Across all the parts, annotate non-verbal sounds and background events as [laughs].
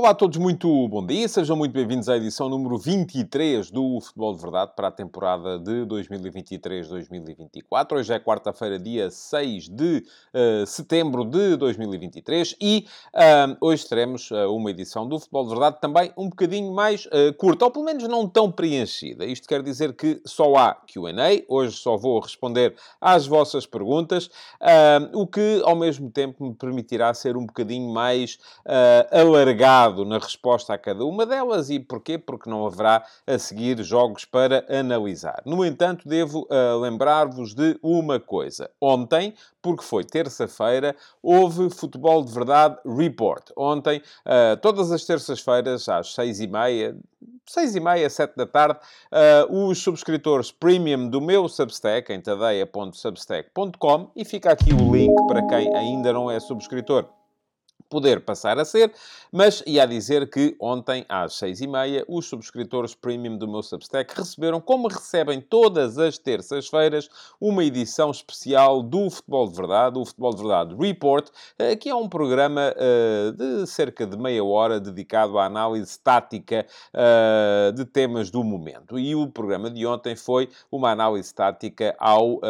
Olá a todos, muito bom dia. Sejam muito bem-vindos à edição número 23 do Futebol de Verdade para a temporada de 2023-2024. Hoje é quarta-feira, dia 6 de uh, setembro de 2023 e uh, hoje teremos uh, uma edição do Futebol de Verdade também um bocadinho mais curta, ou pelo menos não tão preenchida. Isto quer dizer que só há Q&A. Hoje só vou responder às vossas perguntas, o que ao mesmo tempo me permitirá ser um bocadinho mais alargado na resposta a cada uma delas. E porquê? Porque não haverá a seguir jogos para analisar. No entanto, devo uh, lembrar-vos de uma coisa. Ontem, porque foi terça-feira, houve Futebol de Verdade Report. Ontem, uh, todas as terças-feiras, às seis e meia, seis e meia, sete da tarde, uh, os subscritores premium do meu Substack, em tadeia.substack.com, e fica aqui o link para quem ainda não é subscritor poder passar a ser, mas ia dizer que ontem, às seis e meia, os subscritores premium do meu Substack receberam, como recebem todas as terças-feiras, uma edição especial do Futebol de Verdade, o Futebol de Verdade Report, eh, que é um programa uh, de cerca de meia hora dedicado à análise tática uh, de temas do momento. E o programa de ontem foi uma análise tática ao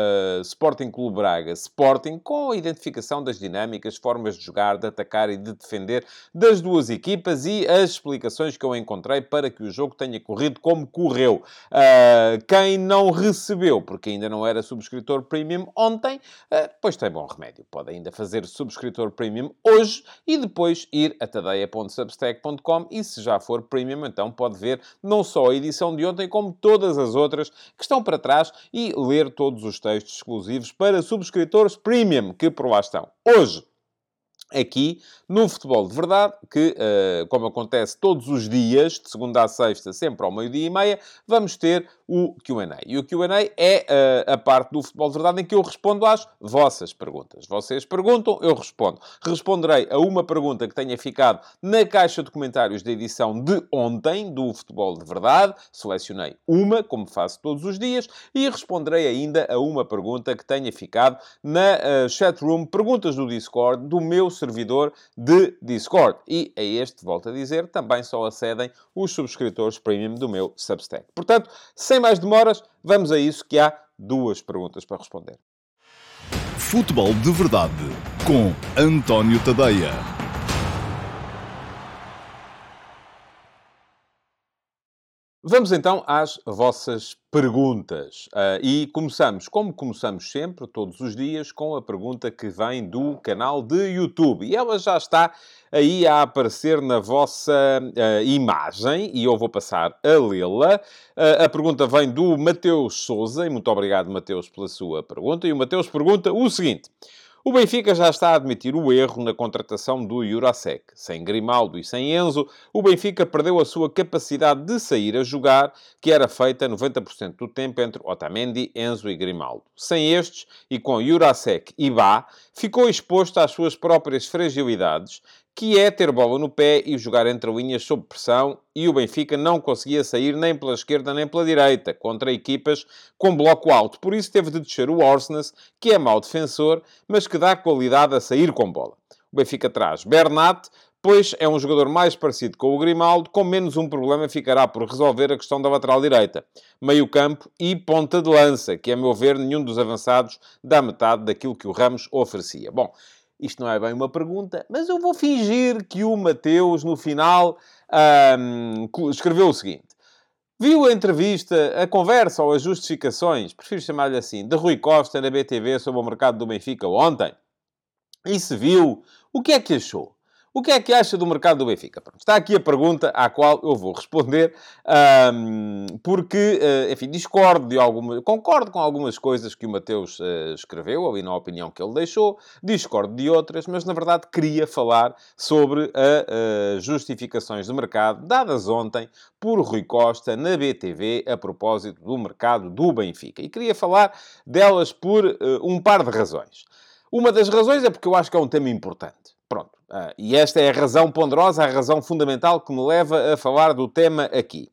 Sporting Clube Braga. Sporting, com a identificação das dinâmicas, formas de jogar, de atacar e de defender das duas equipas e as explicações que eu encontrei para que o jogo tenha corrido como correu. Uh, quem não recebeu, porque ainda não era subscritor premium ontem, uh, pois tem bom remédio. Pode ainda fazer subscritor premium hoje e depois ir a tadeia.substack.com e se já for premium, então pode ver não só a edição de ontem, como todas as outras que estão para trás e ler todos os textos exclusivos para subscritores premium que por lá estão. Hoje, aqui no futebol de verdade, que, uh, como acontece todos os dias, de segunda a sexta, sempre ao meio-dia e meia, vamos ter o QA. E o QA é uh, a parte do futebol de verdade em que eu respondo às vossas perguntas. Vocês perguntam, eu respondo. Responderei a uma pergunta que tenha ficado na caixa de comentários da edição de ontem do futebol de verdade. Selecionei uma, como faço todos os dias, e responderei ainda a uma pergunta que tenha ficado na uh, chatroom Perguntas do Discord do meu servidor de Discord. E a este, volto a dizer, também só acedem os subscritores premium do meu Substack. Portanto, sem mais demoras, vamos a isso que há duas perguntas para responder. Futebol de Verdade com António Tadeia. Vamos então às vossas perguntas. Uh, e começamos, como começamos sempre, todos os dias, com a pergunta que vem do canal de YouTube. E ela já está aí a aparecer na vossa uh, imagem e eu vou passar a lê-la. Uh, a pergunta vem do Mateus Souza, e muito obrigado, Mateus, pela sua pergunta. E o Mateus pergunta o seguinte. O Benfica já está a admitir o erro na contratação do Jurasek. Sem Grimaldo e sem Enzo, o Benfica perdeu a sua capacidade de sair a jogar, que era feita 90% do tempo entre Otamendi, Enzo e Grimaldo. Sem estes, e com Jurasek e Bá, ficou exposto às suas próprias fragilidades, que é ter bola no pé e jogar entre linhas sob pressão, e o Benfica não conseguia sair nem pela esquerda nem pela direita, contra equipas com bloco alto. Por isso teve de descer o Orsnes, que é mau defensor, mas que dá qualidade a sair com bola. O Benfica traz Bernat, pois é um jogador mais parecido com o Grimaldo, com menos um problema ficará por resolver a questão da lateral direita. Meio campo e ponta de lança, que a meu ver nenhum dos avançados dá metade daquilo que o Ramos oferecia. Bom, isto não é bem uma pergunta, mas eu vou fingir que o Mateus, no final, escreveu o seguinte. Viu a entrevista, a conversa ou as justificações, prefiro chamar-lhe assim, de Rui Costa na BTV sobre o mercado do Benfica ontem? E se viu, o que é que achou? O que é que acha do mercado do Benfica? Pronto, está aqui a pergunta à qual eu vou responder, um, porque, uh, enfim, discordo de algumas... Concordo com algumas coisas que o Mateus uh, escreveu, ali na opinião que ele deixou, discordo de outras, mas, na verdade, queria falar sobre as uh, justificações de mercado dadas ontem por Rui Costa na BTV a propósito do mercado do Benfica. E queria falar delas por um par de razões. Uma das razões é porque eu acho que é um tema importante. Pronto. Uh, e esta é a razão ponderosa, a razão fundamental que me leva a falar do tema aqui.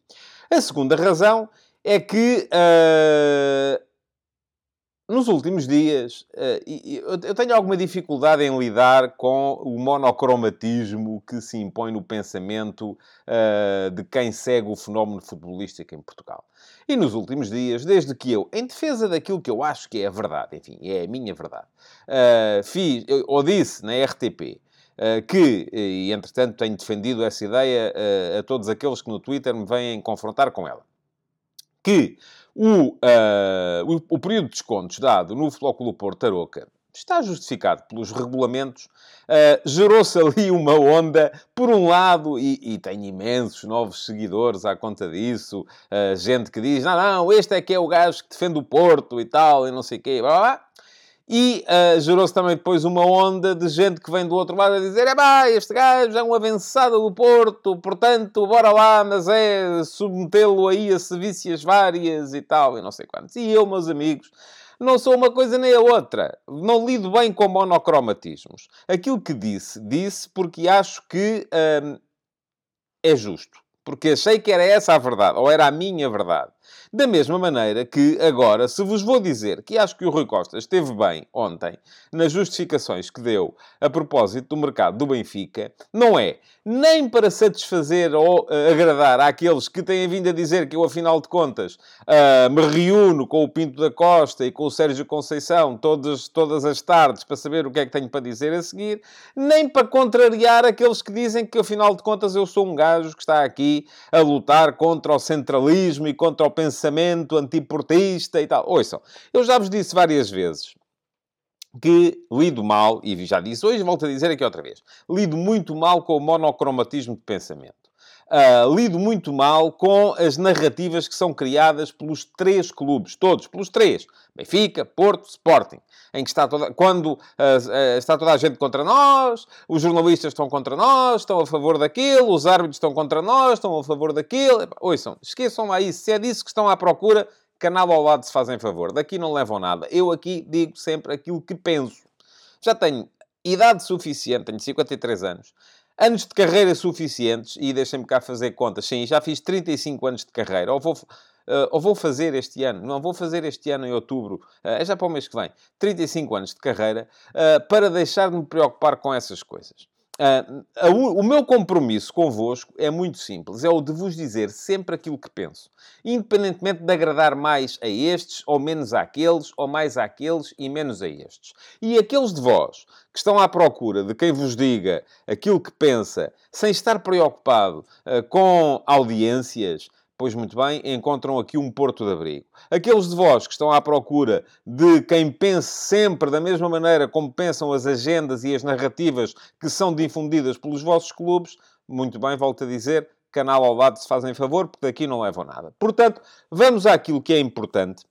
A segunda razão é que uh, nos últimos dias, uh, eu tenho alguma dificuldade em lidar com o monocromatismo que se impõe no pensamento de quem segue o fenómeno futebolístico em Portugal. E nos últimos dias, desde que eu, em defesa daquilo que eu acho que é a verdade, enfim, é a minha verdade, fiz, ou disse na RTP, que, e entretanto tenho defendido essa ideia a todos aqueles que no Twitter me vêm confrontar com ela, que o, uh, o, o, período de descontos dado no Clube Porto Tarouca está justificado pelos regulamentos, uh, gerou-se [laughs] ali uma onda, por um lado, e, e tem imensos novos seguidores à conta disso, uh, gente que diz, não, não, este é que é o gajo que defende o Porto e tal, e não sei o quê, blá, blá. E uh, gerou-se também depois uma onda de gente que vem do outro lado a dizer: é pá, este gajo é um avançado do Porto, portanto, bora lá, mas é submetê-lo aí a sevícias várias e tal, e não sei quantos. E eu, meus amigos, não sou uma coisa nem a outra. Não lido bem com monocromatismos. Aquilo que disse, disse porque acho que uh, é justo. Porque achei que era essa a verdade, ou era a minha verdade. Da mesma maneira que, agora, se vos vou dizer que acho que o Rui Costa esteve bem ontem nas justificações que deu a propósito do mercado do Benfica, não é nem para satisfazer ou uh, agradar àqueles que têm vindo a dizer que eu, afinal de contas, uh, me reúno com o Pinto da Costa e com o Sérgio Conceição todas, todas as tardes para saber o que é que tenho para dizer a seguir, nem para contrariar aqueles que dizem que, afinal de contas, eu sou um gajo que está aqui a lutar contra o centralismo e contra o pensamento antiportista e tal. Ouçam, eu já vos disse várias vezes que lido mal, e já disse hoje, volto a dizer aqui outra vez, lido muito mal com o monocromatismo de pensamento. Uh, lido muito mal com as narrativas que são criadas pelos três clubes, todos, pelos três. Benfica, Porto, Sporting. Em que está toda, quando uh, uh, está toda a gente contra nós, os jornalistas estão contra nós, estão a favor daquilo, os árbitros estão contra nós, estão a favor daquilo. Ouçam, esqueçam lá isso. Se é disso que estão à procura, canal ao lado se fazem favor. Daqui não levam nada. Eu aqui digo sempre aquilo que penso. Já tenho idade suficiente, tenho 53 anos, anos de carreira suficientes, e deixem-me cá fazer contas, sim, já fiz 35 anos de carreira, ou vou, uh, ou vou fazer este ano, não vou fazer este ano em outubro, uh, é já para o mês que vem, 35 anos de carreira, uh, para deixar de me preocupar com essas coisas. Uh, a, o meu compromisso convosco é muito simples. É o de vos dizer sempre aquilo que penso. Independentemente de agradar mais a estes ou menos àqueles, ou mais àqueles e menos a estes. E aqueles de vós que estão à procura de quem vos diga aquilo que pensa, sem estar preocupado uh, com audiências, Pois muito bem, encontram aqui um porto de abrigo. Aqueles de vós que estão à procura de quem pense sempre da mesma maneira como pensam as agendas e as narrativas que são difundidas pelos vossos clubes, muito bem, volto a dizer, canal ao lado se fazem favor, porque daqui não levam nada. Portanto, vamos àquilo que é importante.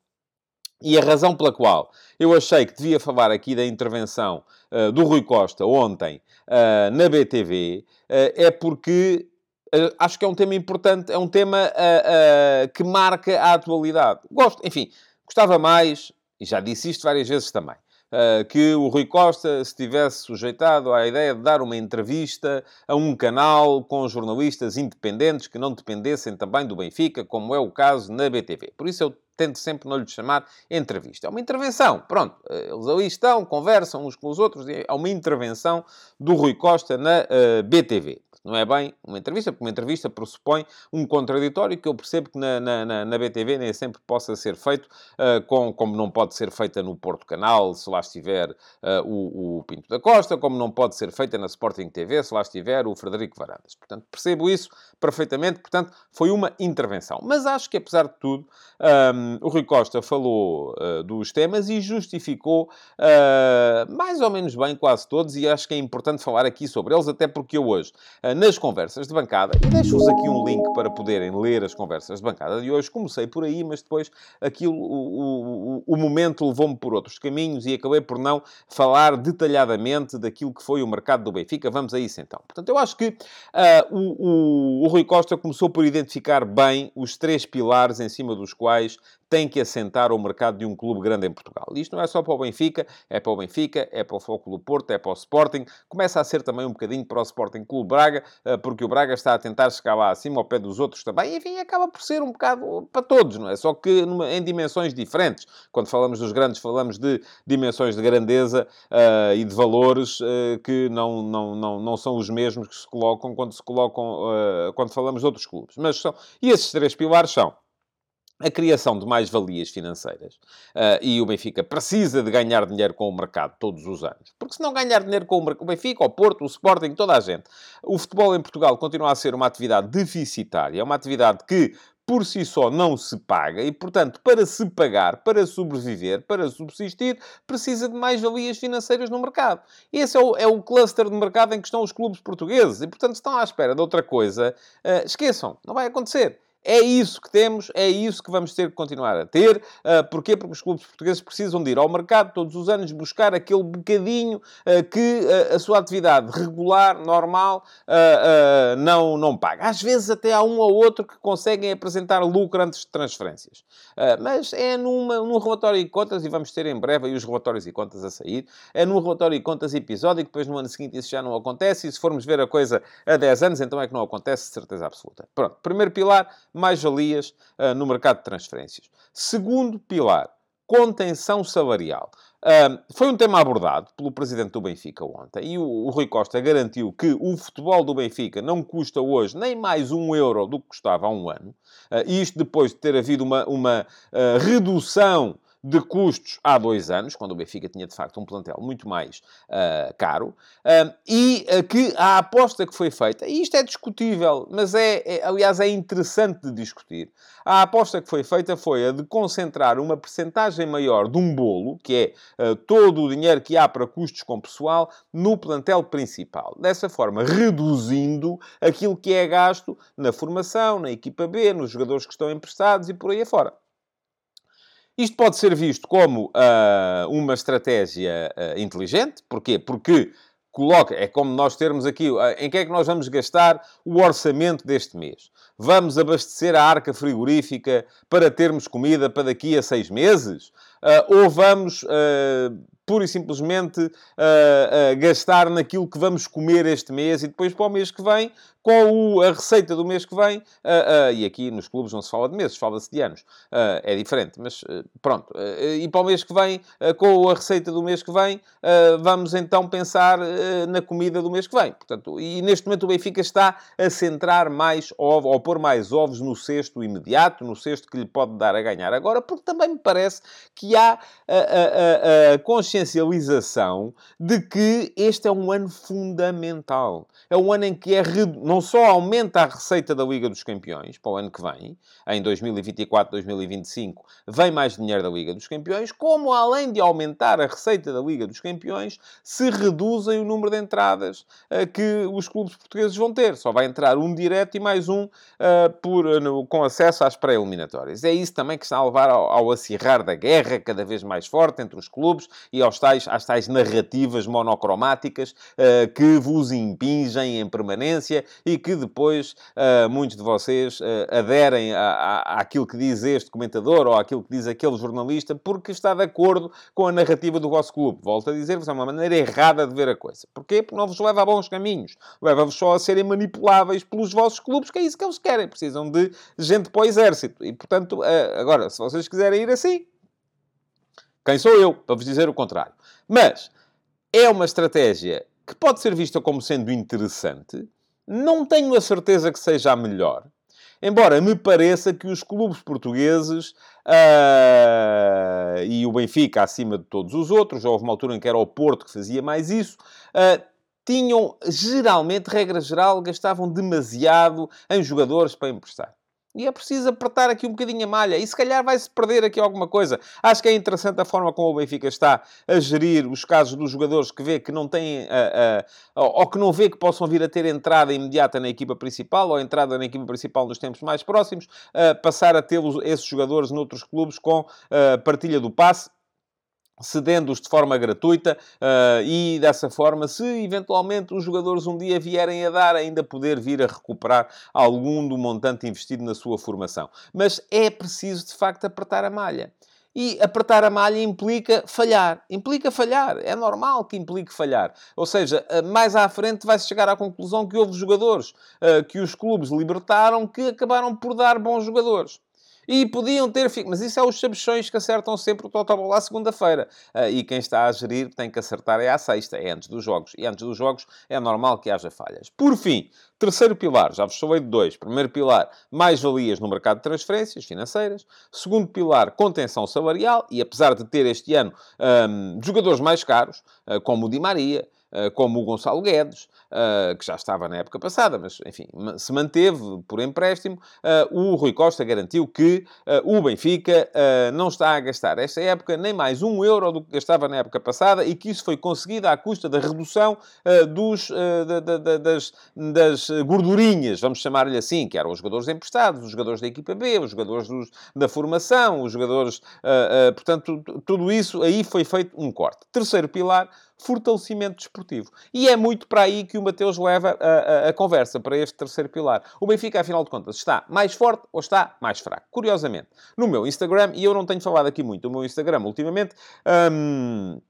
E a razão pela qual eu achei que devia falar aqui da intervenção uh, do Rui Costa ontem uh, na BTV uh, eh, é porque acho que é um tema importante, é um tema uh, uh, que marca a atualidade. Gosto, enfim, gostava mais, e já disse isto várias vezes também, que o Rui Costa se tivesse sujeitado à ideia de dar uma entrevista a um canal com jornalistas independentes que não dependessem também do Benfica, como é o caso na BTV. Por isso eu tento sempre não lhe chamar entrevista. É uma intervenção. Pronto, eles ali estão, conversam uns com os outros. É uma intervenção do Rui Costa na BTV. Não é bem uma entrevista, porque uma entrevista pressupõe um contraditório que eu percebo que na, na, na BTV nem sempre possa ser feito, uh, com, como não pode ser feita no Porto Canal, se lá estiver uh, o, o, Pinto da Costa, como não pode ser feita na Sporting TV, se lá estiver o Frederico Varandas. Portanto, percebo isso perfeitamente. Portanto, foi uma intervenção. Mas acho que, apesar de tudo, um, o Rui Costa falou uh, dos temas e justificou mais ou menos bem quase todos, e acho que é importante falar aqui sobre eles, até porque eu hoje nas conversas de bancada, e deixo-vos aqui um link para poderem ler as conversas de bancada de hoje. Comecei por aí, mas depois aquilo, o, o, o momento levou-me por outros caminhos e acabei por não falar detalhadamente daquilo que foi o mercado do Benfica. Vamos a isso então. Portanto, eu acho que uh, o, o, o Rui Costa começou por identificar bem os três pilares em cima dos quais tem que assentar o mercado de um clube grande em Portugal. Isto não é só para o Benfica, é para o Benfica, é para o Foco do Porto, é para o Sporting, começa a ser também um bocadinho para o Sporting Clube Braga, porque o Braga está a tentar chegar lá acima ao pé dos outros também. Enfim, acaba por ser um bocado para todos, não é? Só que em dimensões diferentes. Quando falamos dos grandes, falamos de dimensões de grandeza uh, e de valores uh, que não, não, não, não são os mesmos que se colocam quando se colocam, uh, quando falamos de outros clubes. Mas são, e esses três pilares são a criação de mais-valias financeiras. Uh, e o Benfica precisa de ganhar dinheiro com o mercado todos os anos. Porque se não ganhar dinheiro com o, Benfica, o Porto, o Sporting, toda a gente, o futebol em Portugal continua a ser uma atividade deficitária, é uma atividade que por si só não se paga e, portanto, para se pagar, para sobreviver, para subsistir, precisa de mais-valias financeiras no mercado. Esse é o, é o cluster de mercado em que estão os clubes portugueses e, portanto, estão à espera de outra coisa. Uh, esqueçam, não vai acontecer. É isso que temos, é isso que vamos ter que continuar a ter. Uh, porquê? Porque os clubes portugueses precisam de ir ao mercado todos os anos buscar aquele bocadinho uh, que uh, a sua atividade regular, normal, não, não paga. Às vezes até há um ou outro que conseguem apresentar lucro antes de transferências. mas é numa, num relatório de contas, e vamos ter em breve aí os relatórios e contas a sair, é num relatório de contas episódico, depois no ano seguinte isso já não acontece, e se formos ver a coisa há 10 anos, então é que não acontece, de certeza absoluta. Pronto, primeiro pilar, mais-valias uh, no mercado de transferências. Segundo pilar, contenção salarial. Uh, foi um tema abordado pelo presidente do Benfica ontem e o, o, Rui Costa garantiu que o futebol do Benfica não custa hoje nem mais um euro do que custava há um ano. Uh, isto depois de ter havido uma, uma uh, redução de custos há dois anos, quando o Benfica tinha de facto um plantel muito mais uh, caro, uh, e uh, que a aposta que foi feita, e isto é discutível, mas é, é, aliás, é interessante de discutir. A aposta que foi feita foi a de concentrar uma percentagem maior de um bolo, que é todo o dinheiro que há para custos com pessoal, no plantel principal. Dessa forma, reduzindo aquilo que é gasto na formação, na equipa B, nos jogadores que estão emprestados e por aí afora. Isto pode ser visto como uh, uma estratégia uh, inteligente. Porquê? Porque coloca, é como nós termos aqui, uh, em que é que nós vamos gastar o orçamento deste mês? Vamos abastecer a arca frigorífica para termos comida para daqui a seis meses? ou vamos pura e simplesmente uh, uh, gastar naquilo que vamos comer este mês e depois para o mês que vem, com a receita do mês que vem, uh, e aqui nos clubes não se fala de meses, fala-se de anos, é diferente, mas pronto. e para o mês que vem, com a receita do mês que vem, vamos então pensar na comida do mês que vem. Portanto, e neste momento o Benfica está a centrar mais ovos, ou pôr mais ovos no cesto imediato, no cesto que lhe pode dar a ganhar agora, porque também me parece que há a, a, a consciência consciencialização de que este é um ano fundamental. É um ano em que é não só aumenta a receita da Liga dos Campeões para o ano que vem, em 2024, 2025, vem mais dinheiro da Liga dos Campeões, como além de aumentar a receita da Liga dos Campeões, se reduzem o número de entradas uh, que os clubes portugueses vão ter. Só vai entrar um direto e mais um uh, por, uh, no, com acesso às pré-eliminatórias. É isso também que está a levar ao, ao acirrar da guerra cada vez mais forte entre os clubes e aos tais, às tais narrativas monocromáticas uh, que vos impingem em permanência e que depois uh, muitos de vocês uh, aderem a, a, àquilo que diz este comentador ou àquilo que diz aquele jornalista porque está de acordo com a narrativa do vosso clube. Volto a dizer-vos, é uma maneira errada de ver a coisa. Porquê? Porque não vos leva a bons caminhos. Leva-vos só a serem manipuláveis pelos vossos clubes, que é isso que eles querem. Precisam de gente para o exército. E, portanto, agora, se vocês quiserem ir assim, quem sou eu para vos dizer o contrário? Mas é uma estratégia que pode ser vista como sendo interessante. Não tenho a certeza que seja a melhor. Embora me pareça que os clubes portugueses uh, e o Benfica acima de todos os outros, já houve uma altura em que era o Porto que fazia mais isso, uh, tinham geralmente, regra geral, gastavam demasiado em jogadores para emprestar. E é preciso apertar aqui um bocadinho a malha. E se calhar vai-se perder aqui alguma coisa. Acho que é interessante a forma como o Benfica está a gerir os casos dos jogadores que vê que não têm... Uh, uh, ou que não vê que possam vir a ter entrada imediata na equipa principal ou entrada na equipa principal nos tempos mais próximos. Uh, passar a ter esses jogadores noutros clubes com partilha do passe cedendo-os de forma gratuita uh, e dessa forma, se eventualmente os jogadores um dia vierem a dar, ainda poder vir a recuperar algum do montante investido na sua formação. Mas é preciso de facto apertar a malha. E apertar a malha implica falhar. Implica falhar. É normal que implique falhar. Ou seja, eh, mais à frente vai-se chegar à conclusão que houve jogadores uh, que os clubes libertaram que acabaram por dar bons jogadores. E podiam ter... Mas isso é os sabichões que acertam sempre o Totobola à segunda-feira. Uh, e quem está a gerir tem que acertar é à sexta, é antes dos jogos. E antes dos jogos é normal que haja falhas. Por fim, terceiro pilar, já vos falei de dois. Primeiro pilar, mais-valias no mercado de transferências financeiras. Segundo pilar, contenção salarial. E apesar de ter este ano um, jogadores mais caros, uh, como o Di Maria, como o Gonçalo Guedes, uh, que já estava na época passada, mas, enfim, se manteve por empréstimo, uh, o Rui Costa garantiu que o Benfica não está a gastar esta época nem mais um euro do que gastava na época passada e que isso foi conseguido à custa da redução dos, da, da, das, das gordurinhas, vamos chamar-lhe assim, que eram os jogadores emprestados, os jogadores da equipa B, os jogadores dos, da formação, os jogadores... portanto, tudo isso aí foi feito um corte. Terceiro pilar, fortalecimento desportivo. E é muito para aí que o Mateus leva a, a, a, conversa, para este terceiro pilar. O Benfica, afinal de contas, está mais forte ou está mais fraco? Curiosamente, no meu Instagram, e eu não tenho falado aqui muito do meu Instagram ultimamente, hum,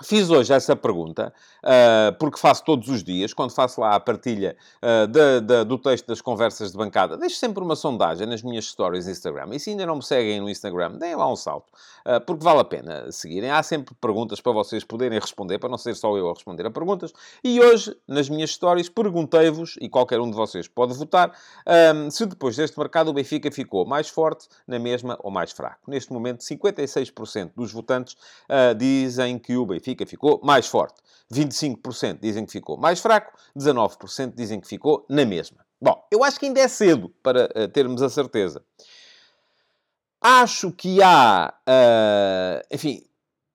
Fiz hoje essa pergunta, uh, porque faço todos os dias, quando faço lá a partilha uh, de, de, do texto das conversas de bancada, deixo sempre uma sondagem nas minhas stories Instagram. E se ainda não me seguem no Instagram, deem lá um salto, uh, porque vale a pena seguirem. Há sempre perguntas para vocês poderem responder, para não ser só eu a responder a perguntas. E hoje, nas minhas stories, perguntei-vos, e qualquer um de vocês pode votar, se depois deste mercado o Benfica ficou mais forte, na mesma ou mais fraco. Neste momento, 56% dos votantes dizem que o Benfica Benfica ficou mais forte. 25% dizem que ficou mais fraco, 19% dizem que ficou na mesma. Bom, eu acho que ainda é cedo para uh, termos a certeza. Acho que há, uh, enfim,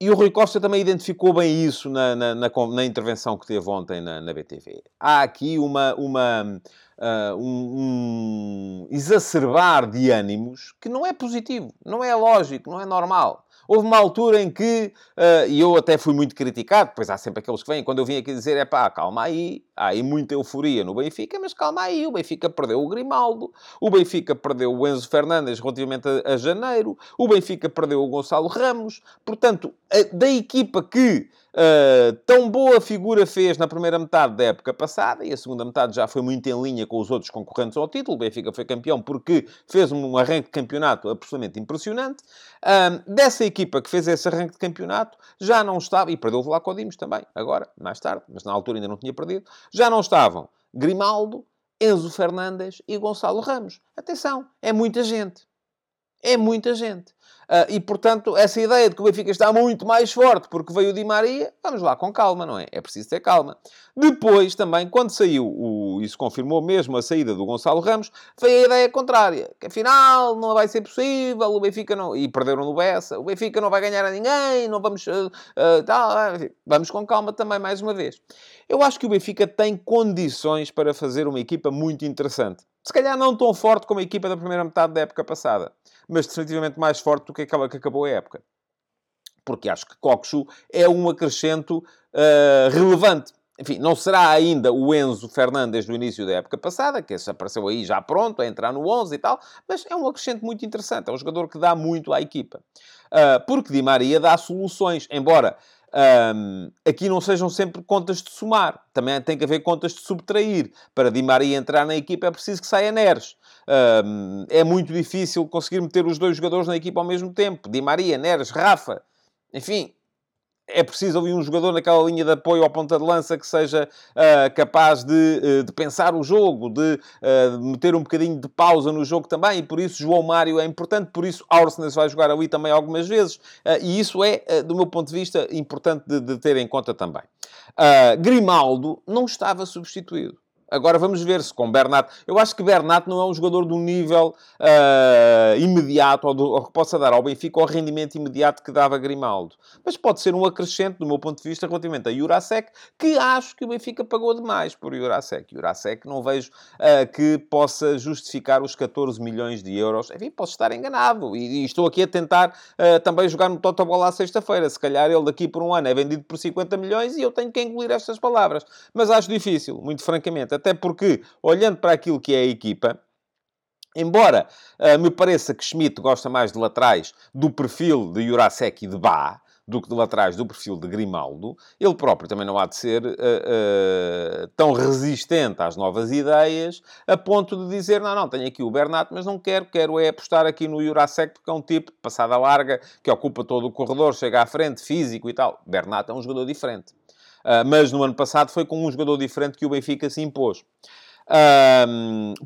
e o Rui Costa também identificou bem isso na, na, na, na intervenção que teve ontem na, na BTV. Há aqui uma, uma, uh, um, um exacerbar de ânimos que não é positivo, não é lógico, não é normal. Houve uma altura em que, uh, e eu até fui muito criticado, pois há sempre aqueles que vêm, quando eu vim aqui dizer, é pá, calma aí, há aí muita euforia no Benfica, mas calma aí, o Benfica perdeu o Grimaldo, o Benfica perdeu o Enzo Fernandes relativamente a, a janeiro, o Benfica perdeu o Gonçalo Ramos, portanto, a, da equipa que Uh, tão boa figura fez na primeira metade da época passada e a segunda metade já foi muito em linha com os outros concorrentes ao título. O Benfica foi campeão porque fez um arranque de campeonato absolutamente impressionante. Uh, dessa equipa que fez esse arranque de campeonato, já não estava, e perdeu o Vlaco Dimos também, agora, mais tarde, mas na altura ainda não tinha perdido, já não estavam Grimaldo, Enzo Fernandes e Gonçalo Ramos. Atenção, é muita gente. É muita gente. Uh, e, portanto, essa ideia de que o Benfica está muito mais forte porque veio o Di Maria, vamos lá com calma, não é? É preciso ter calma. Depois, também, quando saiu, o, isso confirmou mesmo a saída do Gonçalo Ramos, veio a ideia contrária, que afinal não vai ser possível, o Benfica não... E perderam no Bessa, o Benfica não vai ganhar a ninguém, não vamos... Uh, uh, tá, vamos com calma também, mais uma vez. Eu acho que o Benfica tem condições para fazer uma equipa muito interessante. Se calhar não tão forte como a equipa da primeira metade da época passada mas definitivamente mais forte do que aquela que acabou a época. Porque acho que Coxu é um acrescento uh, relevante. Enfim, não será ainda o Enzo Fernandes do início da época passada, que esse apareceu aí já pronto, a entrar no 11 e tal, mas é um acrescente muito interessante. É um jogador que dá muito à equipa. Uh, porque Di Maria dá soluções, embora um, aqui não sejam sempre contas de somar. Também tem que haver contas de subtrair. Para Di Maria entrar na equipa é preciso que saia Neres. Um, é muito difícil conseguir meter os dois jogadores na equipa ao mesmo tempo. Di Maria, Neres, Rafa. Enfim, é preciso ali um jogador naquela linha de apoio à ponta de lança que seja uh, capaz de, uh, de, pensar o jogo, de uh, meter um bocadinho de pausa no jogo também, e por isso João Mário é importante, por isso Arsenal vai jogar ali também algumas vezes, e isso é, do meu ponto de vista, importante de, de ter em conta também. Grimaldo não estava substituído. Agora vamos ver se com Bernat. Eu acho que Bernat não é um jogador do nível uh, imediato ou, do, ou, que possa dar ao Benfica o rendimento imediato que dava Grimaldo. Mas pode ser um acrescente, do meu ponto de vista, relativamente a Jurasek, que acho que o Benfica pagou demais por Jurasek. Jurasek não vejo uh, que possa justificar os 14 milhões de euros. Enfim, posso estar enganado. E, e estou aqui a tentar uh, também jogar no Totobola à sexta-feira. Se calhar ele daqui por um ano é vendido por 50 milhões e eu tenho que engolir estas palavras. Mas acho difícil, muito francamente até porque, olhando para aquilo que é a equipa, Embora uh, me pareça que Schmidt gosta mais de laterais do perfil de Jurasek e de Bá, do que de laterais do perfil de Grimaldo, ele próprio também não há de ser uh, uh, tão resistente às novas ideias, a ponto de dizer, não, não, tenho aqui o Bernat, mas não quero, quero é apostar aqui no Jurasek, porque é um tipo de passada larga, que ocupa todo o corredor, chega à frente, físico e tal. Bernat é um jogador diferente. Uh, mas no ano passado foi com um jogador diferente que o Benfica se impôs.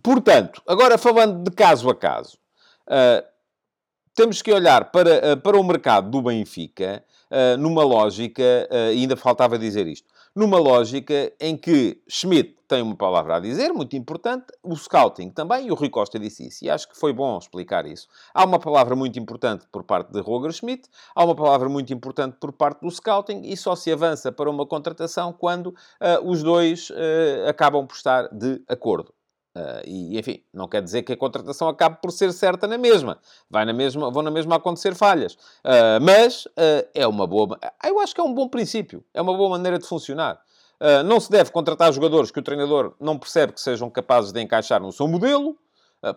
portanto, agora falando de caso a caso, uh, temos que olhar para, uh, para o mercado do Benfica numa lógica, ainda faltava dizer isto, numa lógica em que Schmidt tem uma palavra a dizer, muito importante, o scouting também, e o Rui Costa disse isso, e acho que foi bom explicar isso. Há uma palavra muito importante por parte de Roger Schmidt, há uma palavra muito importante por parte do scouting, e só se avança para uma contratação quando uh, os dois uh, acabam por estar de acordo. Uh, e, enfim, não quer dizer que a contratação acabe por ser certa na mesma. Vai na mesma vão na mesma acontecer falhas. Uh, mas uh, é uma boa... Eu acho que é um bom princípio. É uma boa maneira de funcionar. não se deve contratar jogadores que o treinador não percebe que sejam capazes de encaixar no seu modelo,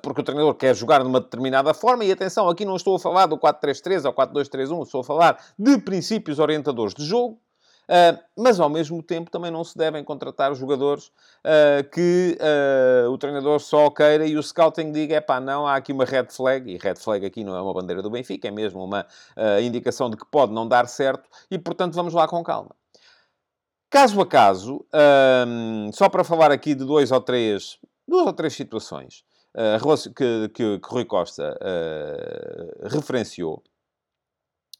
porque o treinador quer jogar de uma determinada forma. E atenção, aqui não estou a falar do 4-3-3 ou 4-2-3-1, estou a falar de princípios orientadores de jogo. Uh, mas, ao mesmo tempo, também não se devem contratar jogadores uh, que uh, o treinador só queira e o scouting diga, é pá, não, há aqui uma red flag, e red flag aqui não é uma bandeira do Benfica, é mesmo uma indicação de que pode não dar certo, e, portanto, vamos lá com calma. Caso a caso, só para falar aqui de dois ou três, duas ou três situações que, que, que Rui Costa referenciou,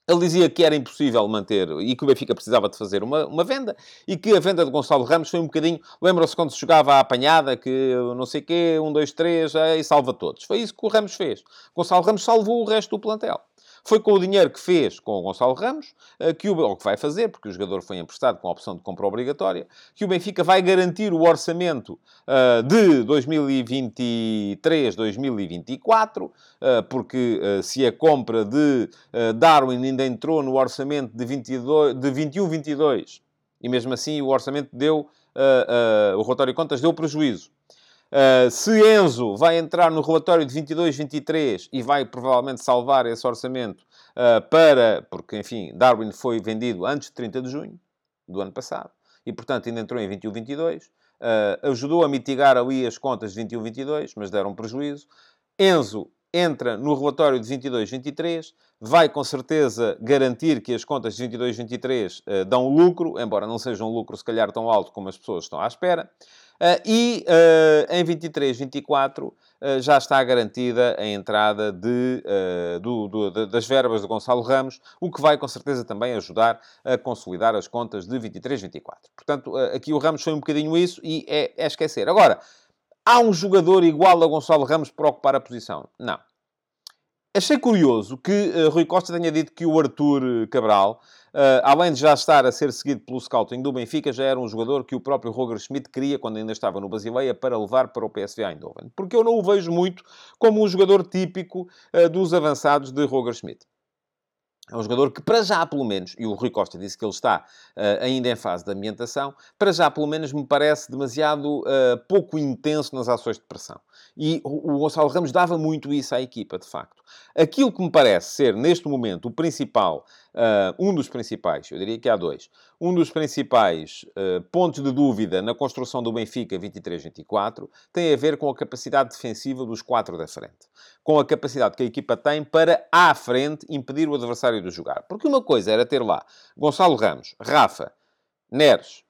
ele dizia que era impossível manter e que o Benfica precisava de fazer uma, uma venda e que a venda de Gonçalo Ramos foi um bocadinho. Lembram-se quando se jogava à apanhada, que não sei o quê, um, dois, três, e salva todos. Foi isso que o Ramos fez. Gonçalo Ramos salvou o resto do plantel. Foi com o dinheiro que fez com o Gonçalo Ramos, eh, que o, ou que vai fazer, porque o jogador foi emprestado com a opção de compra obrigatória, que o Benfica vai garantir o orçamento uh, de 2023-2024, uh, eh, porque se a compra de Darwin ainda entrou no orçamento de, 22, de 21-22, e mesmo assim o orçamento deu, o relatório de contas deu prejuízo. Uh, se Enzo vai entrar no relatório de 22-23 e vai provavelmente salvar esse orçamento uh, para... Porque, enfim, Darwin foi vendido antes de 30 de junho do ano passado e, portanto, ainda entrou em 21-22. Uh, ah, ajudou a mitigar ali as contas de 21-22, mas deram prejuízo. Enzo entra no relatório de 22-23, vai com certeza garantir que as contas de 22-23 uh, dão lucro, embora não seja um lucro se calhar tão alto como as pessoas estão à espera. Uh, e uh, em 23, 24 uh, já está garantida a entrada de, do, do, das verbas de Gonçalo Ramos, o que vai com certeza também ajudar a consolidar as contas de 23, 24. Portanto, aqui o Ramos foi um bocadinho isso e é, é esquecer. Agora, há um jogador igual a Gonçalo Ramos para ocupar a posição? Não. Achei curioso que uh, Rui Costa tenha dito que o Arthur Cabral, uh, além de já estar a ser seguido pelo scouting do Benfica, já era um jogador que o próprio Roger Schmidt queria quando ainda estava no Basileia para levar para o PSV Eindhoven. Porque eu não o vejo muito como um jogador típico uh, dos avançados de Roger Schmidt. É um jogador que, para já, pelo menos, e o Rui Costa disse que ele está uh, ainda em fase de ambientação, para já, pelo menos, me parece demasiado uh, pouco intenso nas ações de pressão. E o, o Gonçalo Ramos dava muito isso à equipa, de facto. Aquilo que me parece ser, neste momento, o principal, uh, um dos principais, eu diria que há dois, um dos principais pontos de dúvida na construção do Benfica 23-24 tem a ver com a capacidade defensiva dos quatro da frente. Com a capacidade que a equipa tem para, à frente, impedir o adversário de jogar. Porque uma coisa era ter lá Gonçalo Ramos, Rafa, Neres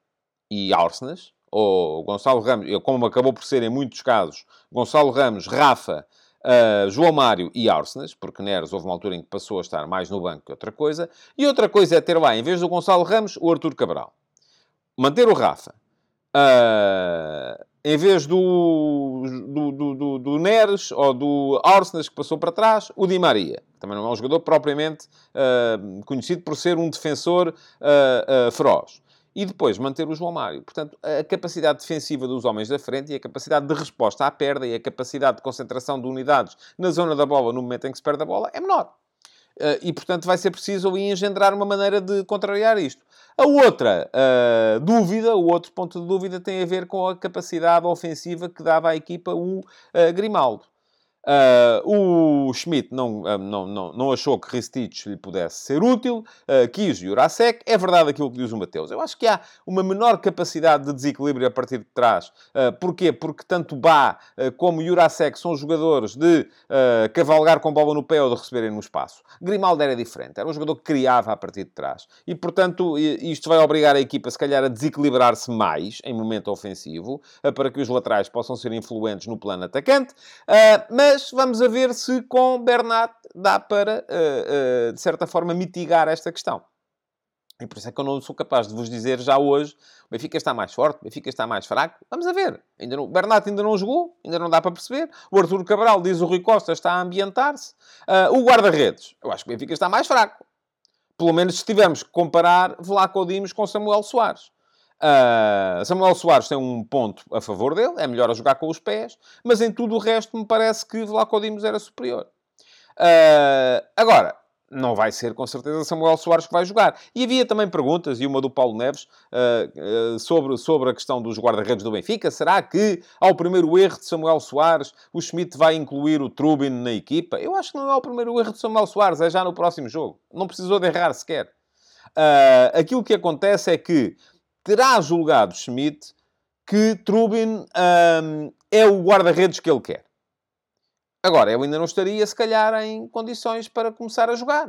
e Arsenas, ou Gonçalo Ramos, como acabou por ser em muitos casos, Gonçalo Ramos, Rafa, uh, João Mário e Arsenas, porque Neres houve uma altura em que passou a estar mais no banco que outra coisa, e outra coisa é ter lá, em vez do Gonçalo Ramos, o Artur Cabral. Manter o Rafa. Uh, em vez do, do, do, do, Neres ou do Arsenas que passou para trás, o Di Maria. Também não é um jogador propriamente uh, conhecido por ser um defensor uh, feroz. E depois manter o João Mário. Portanto, a capacidade defensiva dos homens da frente e a capacidade de resposta à perda e a capacidade de concentração de unidades na zona da bola no momento em que se perde a bola é menor. e, portanto, vai ser preciso ali engendrar uma maneira de contrariar isto. A outra uh, dúvida, o outro ponto de dúvida tem a ver com a capacidade ofensiva que dava à equipa o uh, Grimaldo. Uh, o Schmidt não, uh, não, não, não achou que Ristich lhe pudesse ser útil, uh, quis Jurasek. É verdade aquilo que diz o Mateus. Eu acho que há uma menor capacidade de desequilíbrio a partir de trás. Uh, porquê? Porque tanto Bá como Jurasek são jogadores de cavalgar com bola no pé ou de receberem no espaço. Grimaldo era diferente. Era um jogador que criava a partir de trás. E, portanto, isto vai obrigar a equipa, se calhar, a desequilibrar-se mais em momento ofensivo, para que os laterais possam ser influentes no plano atacante. mas mas vamos a ver se com Bernat dá para, uh, uh, de certa forma, mitigar esta questão. E por isso é que eu não sou capaz de vos dizer já hoje, o Benfica está mais forte, o Benfica está mais fraco. Vamos a ver. Ainda não, o Bernat ainda não jogou, ainda não dá para perceber. O Arthur Cabral, diz o Rui Costa, está a ambientar-se. Uh, o guarda-redes, eu acho que o Benfica está mais fraco. Pelo menos se tivermos que comparar Vlaco Dimos com Samuel Soares. Uh, Samuel Soares tem um ponto a favor dele, é melhor a jogar com os pés, mas em tudo o resto me parece que Vlaco Dimos era superior. Uh, agora, não vai ser com certeza Samuel Soares que vai jogar. E havia também perguntas, e uma do Paulo Neves, uh, uh, sobre, sobre a questão dos guarda-redes do Benfica. Será que, ao primeiro erro de Samuel Soares, o Schmidt vai incluir o Trubin na equipa? Eu acho que não é o primeiro erro de Samuel Soares, é já no próximo jogo. Não precisou de errar sequer. Uh, aquilo que acontece é que terá julgado Schmidt que Trubin um, é o guarda-redes que ele quer. Agora, eu ainda não estaria, se calhar, em condições para começar a jogar.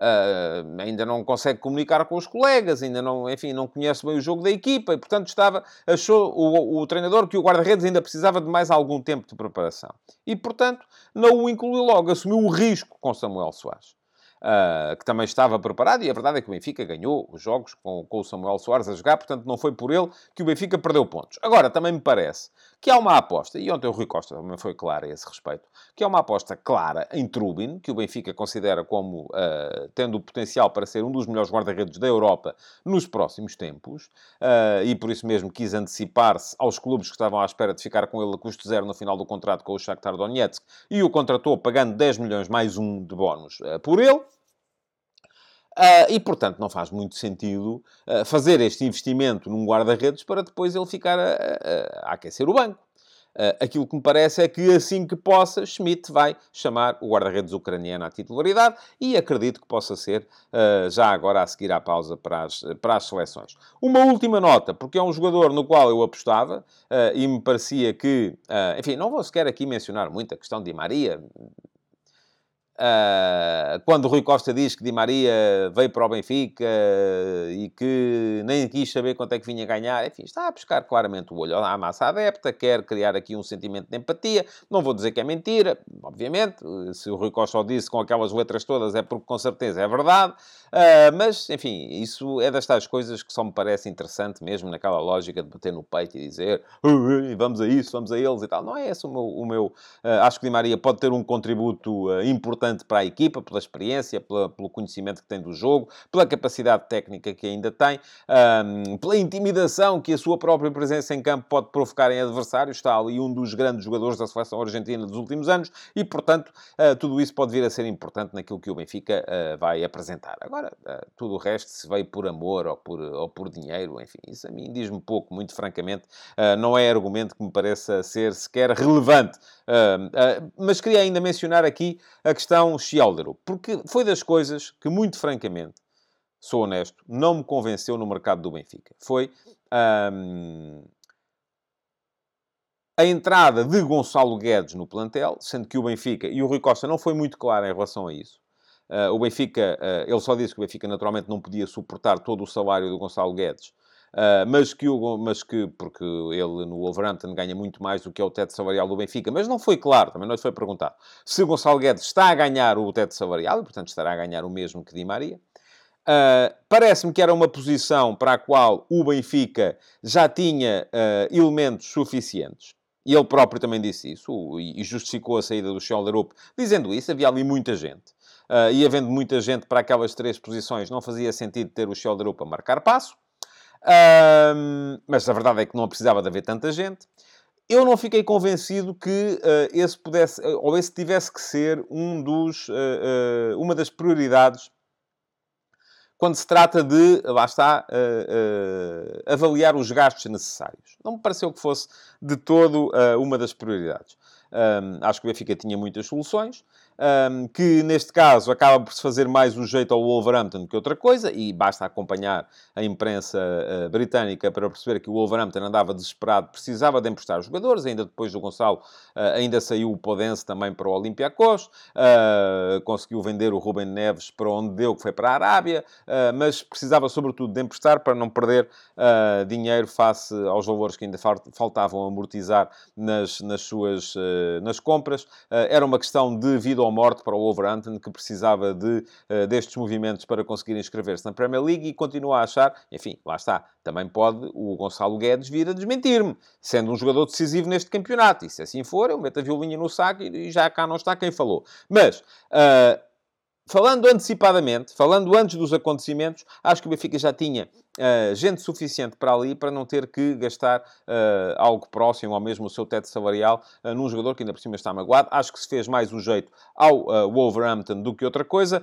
Uh, ainda não consegue comunicar com os colegas, ainda não, enfim, não conhece bem o jogo da equipa e, portanto, estava, achou o, o treinador que o guarda-redes ainda precisava de mais algum tempo de preparação. E, portanto, não o incluiu logo, assumiu o risco com Samuel Soares uh, que também estava preparado, e a verdade é que o Benfica ganhou os jogos com, com o Samuel Soares a jogar, portanto não foi por ele que o Benfica perdeu pontos. Agora, também me parece que há uma aposta, e ontem o Rui Costa também foi claro a esse respeito, que há uma aposta clara em Trubin, que o Benfica considera como uh, tendo o potencial para ser um dos melhores guarda-redes da Europa nos próximos tempos, uh, e por isso mesmo quis antecipar-se aos clubes que estavam à espera de ficar com ele a custo zero no final do contrato com o Shakhtar Donetsk, e o contratou pagando 10 milhões mais um de bónus uh, por ele. Uh, e, portanto, não faz muito sentido uh, fazer este investimento num guarda-redes para depois ele ficar a, a, a aquecer o banco. Uh, aquilo que me parece é que assim que possa, Schmidt vai chamar o guarda-redes ucraniano à titularidade e acredito que possa ser uh, já agora a seguir à pausa para as, para as seleções. Uma última nota, porque é um jogador no qual eu apostava uh, e me parecia que, enfim, não vou sequer aqui mencionar muito a questão de Maria, Uh, quando o Rui Costa diz que Di Maria veio para o Benfica uh, e que nem quis saber quanto é que vinha ganhar, enfim, está a pescar claramente o olho à massa adepta, quer criar aqui um sentimento de empatia. Não vou dizer que é mentira, obviamente, se o Rui Costa o disse com aquelas letras todas é porque com certeza é verdade, uh, mas enfim, isso é das tais coisas que só me parece interessante mesmo naquela lógica de bater no peito e dizer vamos a isso, vamos a eles e tal. Não é esse o meu. O meu acho que Di Maria pode ter um contributo importante importante para a equipa, pela experiência, pela, pelo conhecimento que tem do jogo, pela capacidade técnica que ainda tem, um, pela intimidação que a sua própria presença em campo pode provocar em adversários. Está ali um dos grandes jogadores da seleção argentina dos últimos anos e, portanto, uh, tudo isso pode vir a ser importante naquilo que o Benfica uh, vai apresentar. Agora, uh, tudo o resto, se veio por amor ou por, ou por dinheiro, enfim, isso a mim diz-me pouco, muito francamente, não é argumento que me pareça ser sequer relevante. mas queria ainda mencionar aqui a questão Schialdero, porque foi das coisas que, muito francamente, sou honesto, não me convenceu no mercado do Benfica. Foi a entrada de Gonçalo Guedes no plantel, sendo que o Benfica, e o Rui Costa não foi muito claro em relação a isso, uh, o Benfica, uh, ele só disse que o Benfica naturalmente não podia suportar todo o salário do Gonçalo Guedes, Uh, mas, que o, mas que, porque ele no Wolverhampton ganha muito mais do que é o teto salarial do Benfica, mas não foi claro, também não lhe foi perguntado, se Gonçalo Guedes está a ganhar o teto salarial, e portanto estará a ganhar o mesmo que Di Maria. Uh, Parece-me que era uma posição para a qual o Benfica já tinha uh, elementos suficientes. E ele próprio também disse isso, e justificou a saída do Schelderup, dizendo isso. Havia ali muita gente. Uh, e havendo muita gente para aquelas três posições, não fazia sentido ter o Schelderup a marcar passo. Um, mas a verdade é que não precisava de haver tanta gente. Eu não fiquei convencido que uh, esse pudesse, uh, ou esse tivesse que ser um dos, uh, uma das prioridades quando se trata de, lá está, avaliar os gastos necessários. Não me pareceu que fosse de todo uma das prioridades. Um, acho que o Benfica tinha muitas soluções. Um, que neste caso acaba por se fazer mais o jeito ao Wolverhampton que outra coisa, e basta acompanhar a imprensa uh, britânica para perceber que o Wolverhampton andava desesperado, precisava de emprestar jogadores, ainda depois do Gonçalo, uh, ainda saiu o Podense também para o Olympiacos, uh, conseguiu vender o Ruben Neves para onde deu, que foi para a Arábia, mas precisava sobretudo de emprestar para não perder dinheiro face aos valores que ainda faltavam amortizar nas, nas suas nas compras. era uma questão de vida ou morte para o Wolverhampton, que precisava de, uh, destes movimentos para conseguir inscrever-se na Premier League e continua a achar, enfim, lá está, também pode o Gonçalo Guedes vir a desmentir-me, sendo um jogador decisivo neste campeonato. E se assim for, eu meto a violinha no saco e já cá não está quem falou. Mas, uh, falando antecipadamente, falando antes dos acontecimentos, acho que o Benfica já tinha uh, gente suficiente para ali para não ter que gastar uh, algo próximo ao mesmo o seu teto salarial uh, num jogador que ainda por cima está magoado. Acho que se fez mais o jeito ao Wolverhampton do que outra coisa.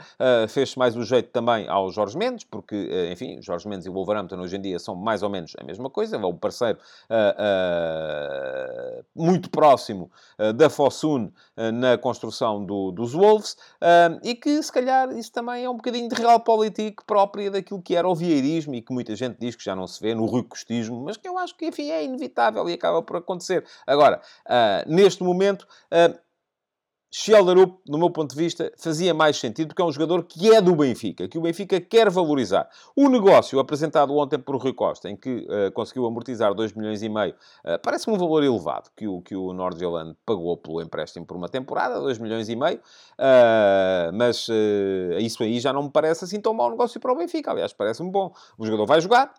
Fez-se mais o jeito também ao Jorge Mendes, porque, enfim, Jorge Mendes e Wolverhampton hoje em dia são mais ou menos a mesma coisa. É um parceiro muito próximo da Fosun na construção do, dos Wolves e que, se calhar, isso também é um bocadinho de realpolitik própria daquilo que era o vieirismo e que muito muita gente diz que já não se vê no ricostismo, mas que eu acho que, enfim, é inevitável e acaba por acontecer. Agora, uh, neste momento, uh, Schelderup, no meu ponto de vista, fazia mais sentido porque é um jogador que é do Benfica, que o Benfica quer valorizar. O negócio apresentado ontem por Rui Costa, em que uh, conseguiu amortizar 2 milhões e meio, uh, parece-me um valor elevado que o, que o Nordjylland pagou pelo empréstimo por uma temporada, 2 milhões e meio, uh, mas isso aí já não me parece assim tão mau negócio para o Benfica. Aliás, parece-me bom. O jogador vai jogar,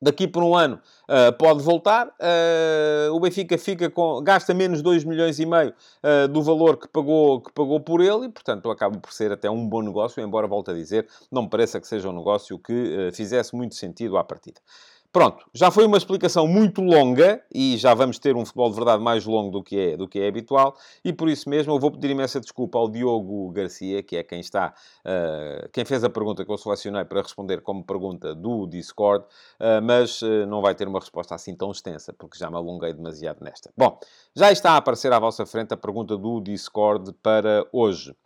daqui por um ano uh, pode voltar. Uh, o Benfica fica com, gasta menos 2 milhões e meio uh, do valor que pagou, que pagou por ele e, portanto, acaba por ser até um bom negócio, embora, volto a dizer, não me pareça que seja um negócio que fizesse muito sentido à partida. Pronto, já foi uma explicação muito longa e já vamos ter um futebol de verdade mais longo do que é, do que é habitual e por isso mesmo eu vou pedir imensa desculpa ao Diogo Garcia, que é quem está, uh, quem fez a pergunta que eu selecionei para responder como pergunta do Discord, uh, mas uh, não vai ter uma resposta assim tão extensa, porque já me alonguei demasiado nesta. Bom, já está a aparecer à vossa frente a pergunta do Discord para hoje.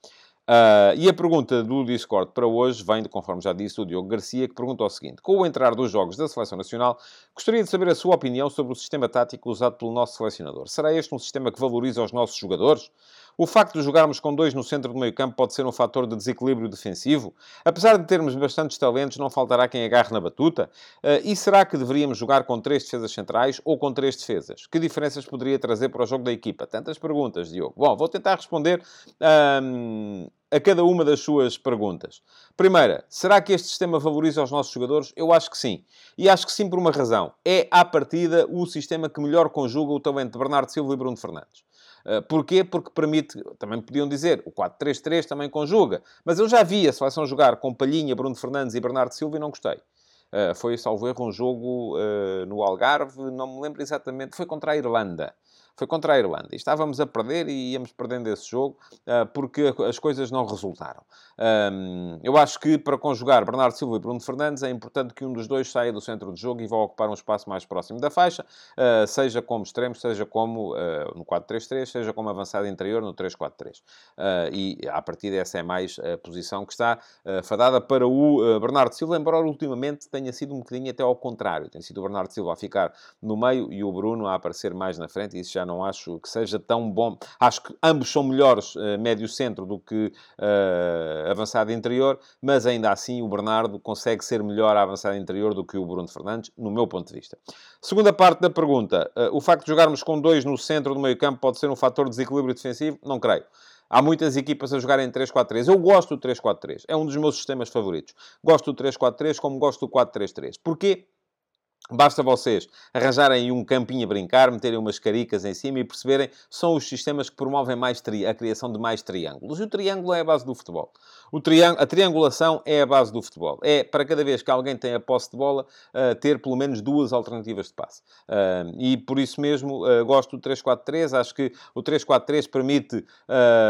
Uh, e a pergunta do Discord para hoje vem, de, conforme já disse, o Diogo Garcia, que pergunta o seguinte: Com o entrar dos jogos da Seleção Nacional, gostaria de saber a sua opinião sobre o sistema tático usado pelo nosso selecionador. Será este um sistema que valoriza os nossos jogadores? O facto de jogarmos com dois no centro do meio campo pode ser um fator de desequilíbrio defensivo? Apesar de termos bastantes talentos, não faltará quem agarre na batuta? Uh, e será que deveríamos jogar com três defesas centrais ou com três defesas? Que diferenças poderia trazer para o jogo da equipa? Tantas perguntas, Diogo. Bom, vou tentar responder a cada uma das suas perguntas. Primeira, será que este sistema valoriza os nossos jogadores? Eu acho que sim. E acho que sim por uma razão. É, à partida, o sistema que melhor conjuga o talento de Bernardo Silva e Bruno Fernandes. Eh, porquê? Porque permite, também podiam dizer, o 4-3-3 também conjuga. Mas eu já vi a seleção jogar com Palhinha, Bruno Fernandes e Bernardo Silva e não gostei. Uh, foi, salvo erro, um jogo uh, no Algarve, não me lembro exatamente, foi contra a Irlanda foi contra a Irlanda. E estávamos a perder e íamos perdendo esse jogo uh, porque as coisas não resultaram. Um, eu acho que para conjugar Bernardo Silva e Bruno Fernandes é importante que um dos dois saia do centro de jogo e vá ocupar um espaço mais próximo da faixa, uh, seja como extremo, seja como uh, no 4-3-3, seja como avançado interior no 3-4-3. e a partir dessa é mais a posição que está fadada para o Bernardo Silva, embora ultimamente tenha sido um bocadinho até ao contrário. Tem sido o Bernardo Silva a ficar no meio e o Bruno a aparecer mais na frente, e isso já não acho que seja tão bom. Acho que ambos são melhores uh, médio-centro do que uh, avançado interior, mas ainda assim o Bernardo consegue ser melhor avançado interior do que o Bruno Fernandes, no meu ponto de vista. Segunda parte da pergunta. Uh, o facto de jogarmos com dois no centro do meio campo pode ser um fator de desequilíbrio defensivo? Não creio. Há muitas equipas a jogarem 3-4-3. Eu gosto do 3-4-3. É um dos meus sistemas favoritos. Gosto do 3-4-3 como gosto do 4-3-3. Porquê? Basta vocês arranjarem um campinho a brincar, meterem umas caricas em cima e perceberem são os sistemas que promovem mais a criação de mais triângulos. E o triângulo é a base do futebol. A triangulação é a base do futebol. É, para cada vez que alguém tem a posse de bola, uh, ter pelo menos duas alternativas de passe. Uh, e por isso mesmo uh, gosto do 3-4-3. Acho que o 3-4-3 permite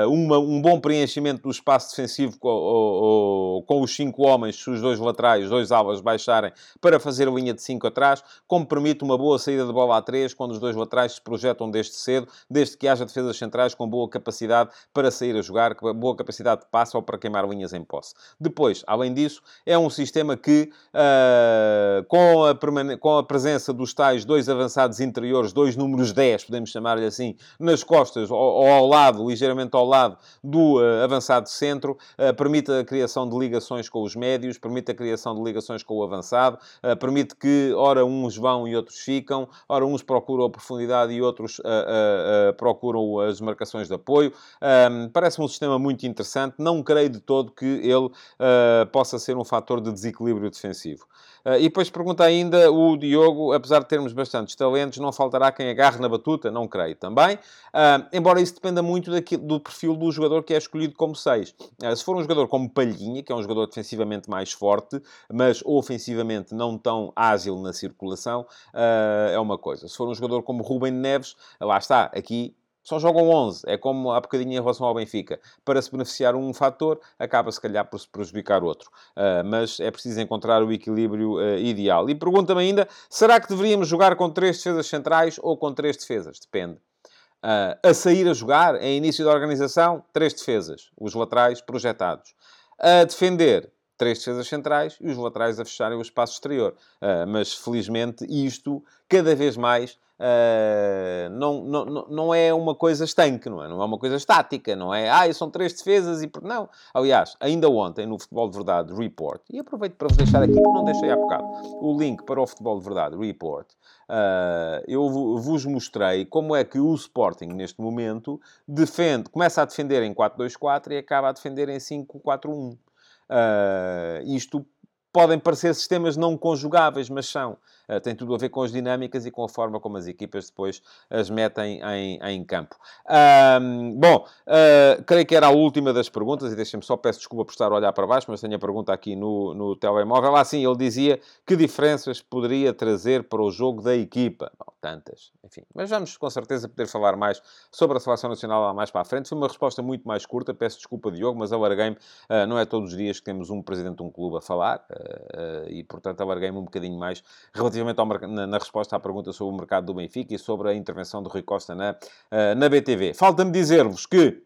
uma, um bom preenchimento do espaço defensivo com, com os cinco homens, se os dois laterais, dois alas baixarem, para fazer a linha de 5 atrás, como permite uma boa saída de bola a 3, quando os dois laterais se projetam desde cedo, desde que haja defesas centrais com boa capacidade para sair a jogar, boa capacidade de passe ou para queimar linhas em posse. Depois, além disso, é um sistema que, uh, com, a com a presença dos tais dois avançados interiores, dois números 10, podemos chamar-lhe assim, nas costas ou, ou, ao lado, ligeiramente ao lado do uh, avançado centro, uh, permite a criação de ligações com os médios, permite a criação de ligações com o avançado, permite que, ora, uns vão e outros ficam, ora, uns procuram a profundidade e outros procuram as marcações de apoio. Parece-me um sistema muito interessante. Não creio de todo que ele uh, possa ser um fator de desequilíbrio defensivo. Uh, e depois pergunta ainda o Diogo, apesar de termos bastantes talentos, não faltará quem agarre na batuta? Não creio também. Uh, embora isso dependa muito daquilo, do perfil do jogador que é escolhido como 6. se for um jogador como Palhinha, que é um jogador defensivamente mais forte, mas ofensivamente não tão ágil na circulação, é uma coisa. Se for um jogador como Rubem Neves, lá está, aqui só jogam 11. É como há bocadinho em relação ao Benfica. Para se beneficiar um fator, acaba se calhar por se prejudicar outro. Uh, mas é preciso encontrar o equilíbrio uh, ideal. E pergunta-me ainda, será que deveríamos jogar com três defesas centrais ou com três defesas? Depende. Uh, a sair a jogar, em início da organização, três defesas. Os laterais projetados. A defender, três defesas centrais e os laterais a fecharem o espaço exterior. mas, felizmente, isto, cada vez mais Uh, não, não, não é uma coisa estanque, não é? Não é uma coisa estática, não é? Ah, são três defesas e... Não. Aliás, ainda ontem, no Futebol de Verdade Report, e aproveito para vos deixar aqui, que não deixei há bocado, o link para o Futebol de Verdade Report, uh, eu vos mostrei como é que o Sporting, neste momento, defende, começa a defender em 4-2-4 e acaba a defender em 5-4-1. Uh, isto podem parecer sistemas não conjugáveis, mas são. Uh, tem tudo a ver com as dinâmicas e com a forma como as equipas depois as metem em, em campo. Um, bom, uh, creio que era a última das perguntas, e deixem-me só, peço desculpa por estar a olhar para baixo, mas tenho a pergunta aqui no, no telemóvel. Ah, sim, ele dizia que diferenças poderia trazer para o jogo da equipa. Bom, tantas, enfim. Mas vamos com certeza poder falar mais sobre a Seleção Nacional lá mais para a frente. Foi uma resposta muito mais curta, peço desculpa, Diogo, mas alarguei-me. Uh, não é todos os dias que temos um presidente de um clube a falar, e portanto alarguei-me um bocadinho mais relativamente relativamente ao, na, na, resposta à pergunta sobre o mercado do Benfica e sobre a intervenção do Rui Costa na, uh, na BTV. Falta-me dizer-vos que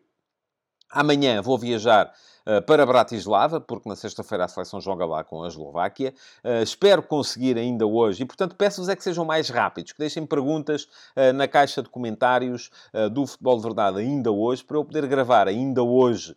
amanhã vou viajar eh, para Bratislava, porque na sexta-feira a seleção joga lá com a Eslováquia. Uh, espero conseguir ainda hoje, e portanto peço-vos é que sejam mais rápidos, que deixem perguntas uh, na caixa de comentários do Futebol de Verdade ainda hoje, para eu poder gravar ainda hoje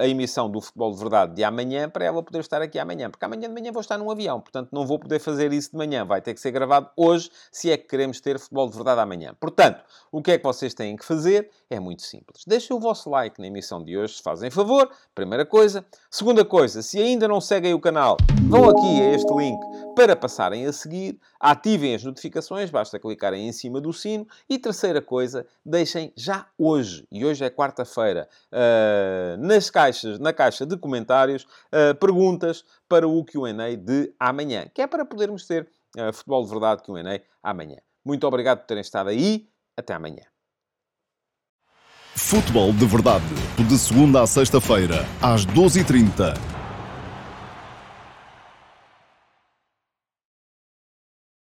a emissão do Futebol de Verdade de amanhã, para ela poder estar aqui amanhã, porque amanhã de manhã vou estar num avião, portanto não vou poder fazer isso de manhã, vai ter que ser gravado hoje, se é que queremos ter Futebol de Verdade amanhã. Portanto, o que é que vocês têm que fazer? É muito simples. Deixem o vosso like na emissão de hoje, se fazem favor. Primeira Primeira coisa. Segunda coisa, se ainda não seguem o canal, vão aqui a este link para passarem a seguir, ativem as notificações, basta clicarem em cima do sino. E terceira coisa, deixem já hoje, e hoje é quarta-feira, uh, nas caixas, na caixa de comentários, uh, perguntas para o Q&A de amanhã, que é para podermos ter uh, futebol de verdade Q&A amanhã. Muito obrigado por terem estado aí. Até amanhã. Futebol de Verdade, de segunda a sexta-feira, às 12h30